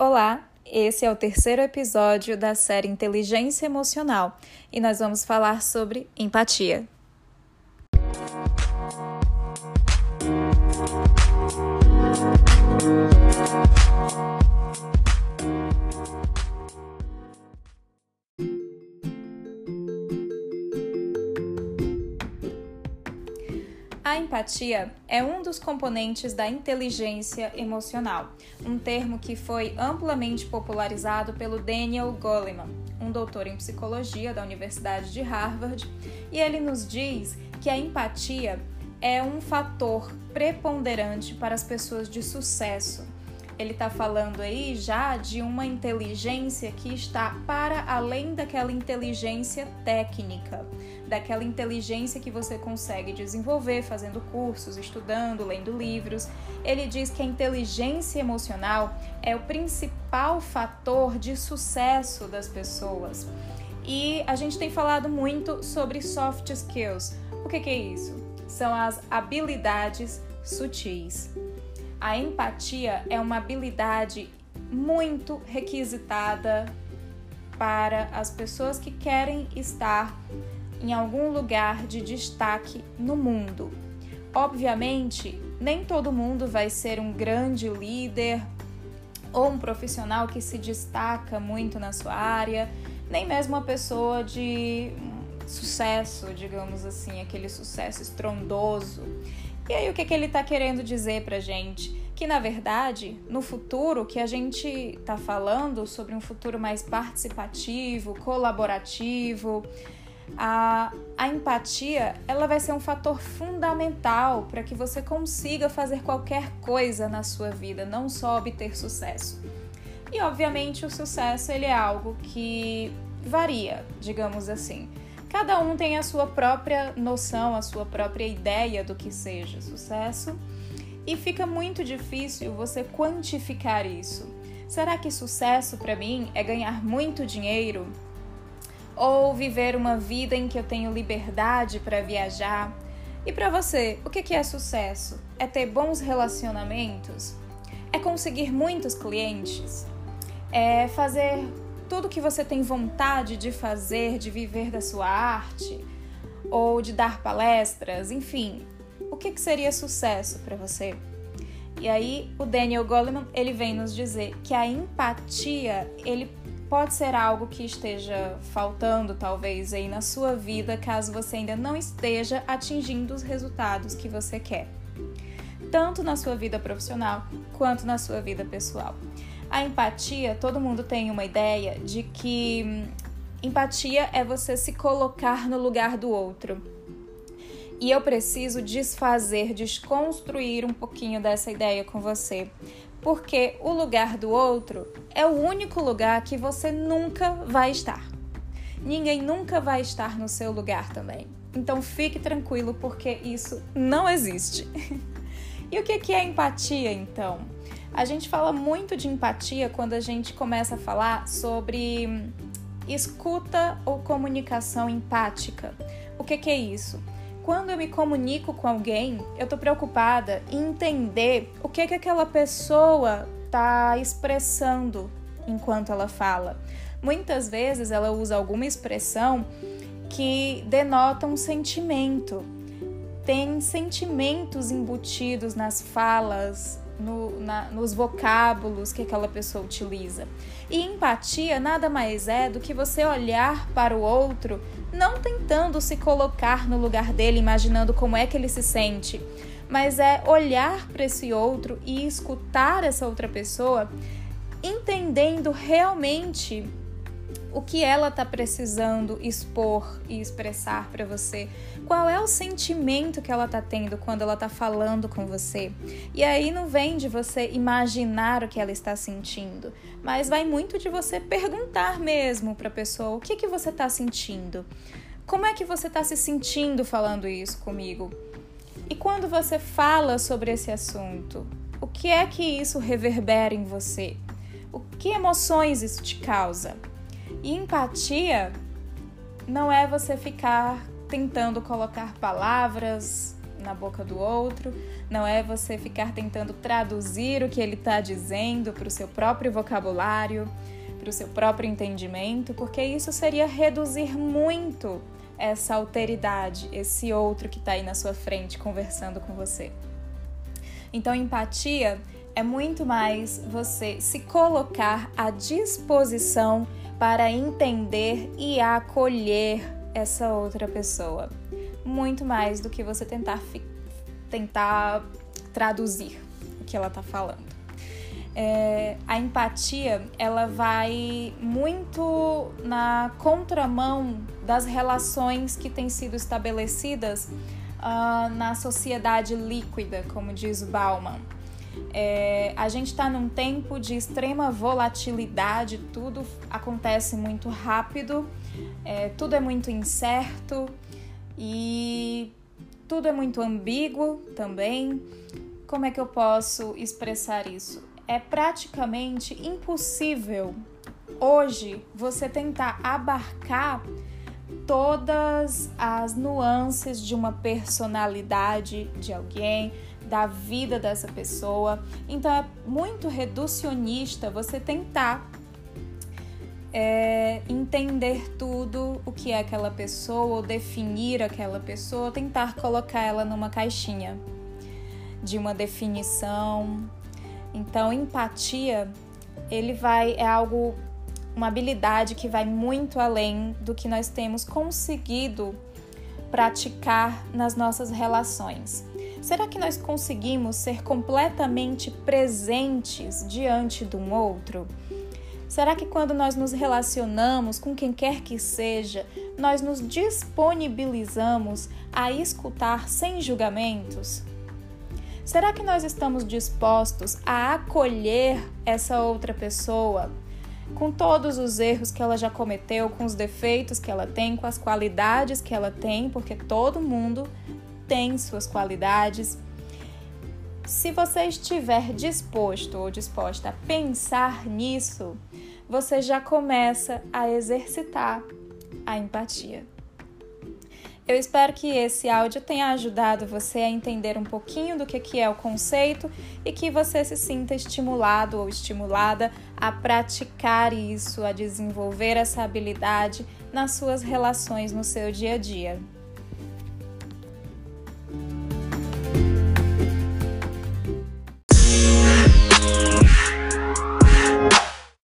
Olá, esse é o terceiro episódio da série Inteligência Emocional e nós vamos falar sobre empatia. A empatia é um dos componentes da inteligência emocional, um termo que foi amplamente popularizado pelo Daniel Goleman, um doutor em psicologia da Universidade de Harvard, e ele nos diz que a empatia é um fator preponderante para as pessoas de sucesso ele está falando aí já de uma inteligência que está para além daquela inteligência técnica, daquela inteligência que você consegue desenvolver fazendo cursos, estudando, lendo livros. Ele diz que a inteligência emocional é o principal fator de sucesso das pessoas. E a gente tem falado muito sobre soft skills. O que, que é isso? São as habilidades sutis. A empatia é uma habilidade muito requisitada para as pessoas que querem estar em algum lugar de destaque no mundo. Obviamente, nem todo mundo vai ser um grande líder ou um profissional que se destaca muito na sua área, nem mesmo uma pessoa de sucesso, digamos assim, aquele sucesso estrondoso. E aí, o que, que ele está querendo dizer para gente? Que na verdade, no futuro, que a gente está falando sobre um futuro mais participativo, colaborativo, a, a empatia ela vai ser um fator fundamental para que você consiga fazer qualquer coisa na sua vida, não só obter sucesso. E obviamente o sucesso ele é algo que varia, digamos assim. Cada um tem a sua própria noção, a sua própria ideia do que seja sucesso, e fica muito difícil você quantificar isso. Será que sucesso para mim é ganhar muito dinheiro? Ou viver uma vida em que eu tenho liberdade para viajar? E para você, o que é sucesso? É ter bons relacionamentos? É conseguir muitos clientes? É fazer tudo que você tem vontade de fazer, de viver da sua arte, ou de dar palestras, enfim, o que, que seria sucesso para você? E aí o Daniel Goleman ele vem nos dizer que a empatia ele pode ser algo que esteja faltando talvez aí na sua vida caso você ainda não esteja atingindo os resultados que você quer, tanto na sua vida profissional quanto na sua vida pessoal. A empatia, todo mundo tem uma ideia de que hum, empatia é você se colocar no lugar do outro. E eu preciso desfazer, desconstruir um pouquinho dessa ideia com você. Porque o lugar do outro é o único lugar que você nunca vai estar. Ninguém nunca vai estar no seu lugar também. Então fique tranquilo, porque isso não existe. e o que é empatia, então? A gente fala muito de empatia quando a gente começa a falar sobre escuta ou comunicação empática. O que, que é isso? Quando eu me comunico com alguém, eu estou preocupada em entender o que, que aquela pessoa está expressando enquanto ela fala. Muitas vezes ela usa alguma expressão que denota um sentimento. Tem sentimentos embutidos nas falas, no, na, nos vocábulos que aquela pessoa utiliza. E empatia nada mais é do que você olhar para o outro, não tentando se colocar no lugar dele, imaginando como é que ele se sente, mas é olhar para esse outro e escutar essa outra pessoa, entendendo realmente o que ela está precisando expor e expressar para você, qual é o sentimento que ela está tendo quando ela está falando com você. E aí não vem de você imaginar o que ela está sentindo, mas vai muito de você perguntar mesmo para a pessoa o que que você está sentindo. Como é que você está se sentindo falando isso comigo? E quando você fala sobre esse assunto, o que é que isso reverbera em você? O que emoções isso te causa? E empatia não é você ficar tentando colocar palavras na boca do outro, não é você ficar tentando traduzir o que ele está dizendo para o seu próprio vocabulário, para o seu próprio entendimento, porque isso seria reduzir muito essa alteridade, esse outro que está aí na sua frente conversando com você. Então, empatia é muito mais você se colocar à disposição para entender e acolher essa outra pessoa. Muito mais do que você tentar, tentar traduzir o que ela está falando. É, a empatia ela vai muito na contramão das relações que têm sido estabelecidas uh, na sociedade líquida, como diz Bauman. É, a gente está num tempo de extrema volatilidade, tudo acontece muito rápido, é, tudo é muito incerto e tudo é muito ambíguo também. Como é que eu posso expressar isso? É praticamente impossível hoje você tentar abarcar todas as nuances de uma personalidade de alguém, da vida dessa pessoa. Então é muito reducionista você tentar é, entender tudo o que é aquela pessoa, ou definir aquela pessoa, tentar colocar ela numa caixinha de uma definição. Então, empatia, ele vai é algo uma habilidade que vai muito além do que nós temos conseguido praticar nas nossas relações. Será que nós conseguimos ser completamente presentes diante de um outro? Será que quando nós nos relacionamos com quem quer que seja, nós nos disponibilizamos a escutar sem julgamentos? Será que nós estamos dispostos a acolher essa outra pessoa com todos os erros que ela já cometeu, com os defeitos que ela tem, com as qualidades que ela tem, porque todo mundo tem suas qualidades. Se você estiver disposto ou disposta a pensar nisso, você já começa a exercitar a empatia. Eu espero que esse áudio tenha ajudado você a entender um pouquinho do que é o conceito e que você se sinta estimulado ou estimulada a praticar isso, a desenvolver essa habilidade nas suas relações no seu dia a dia.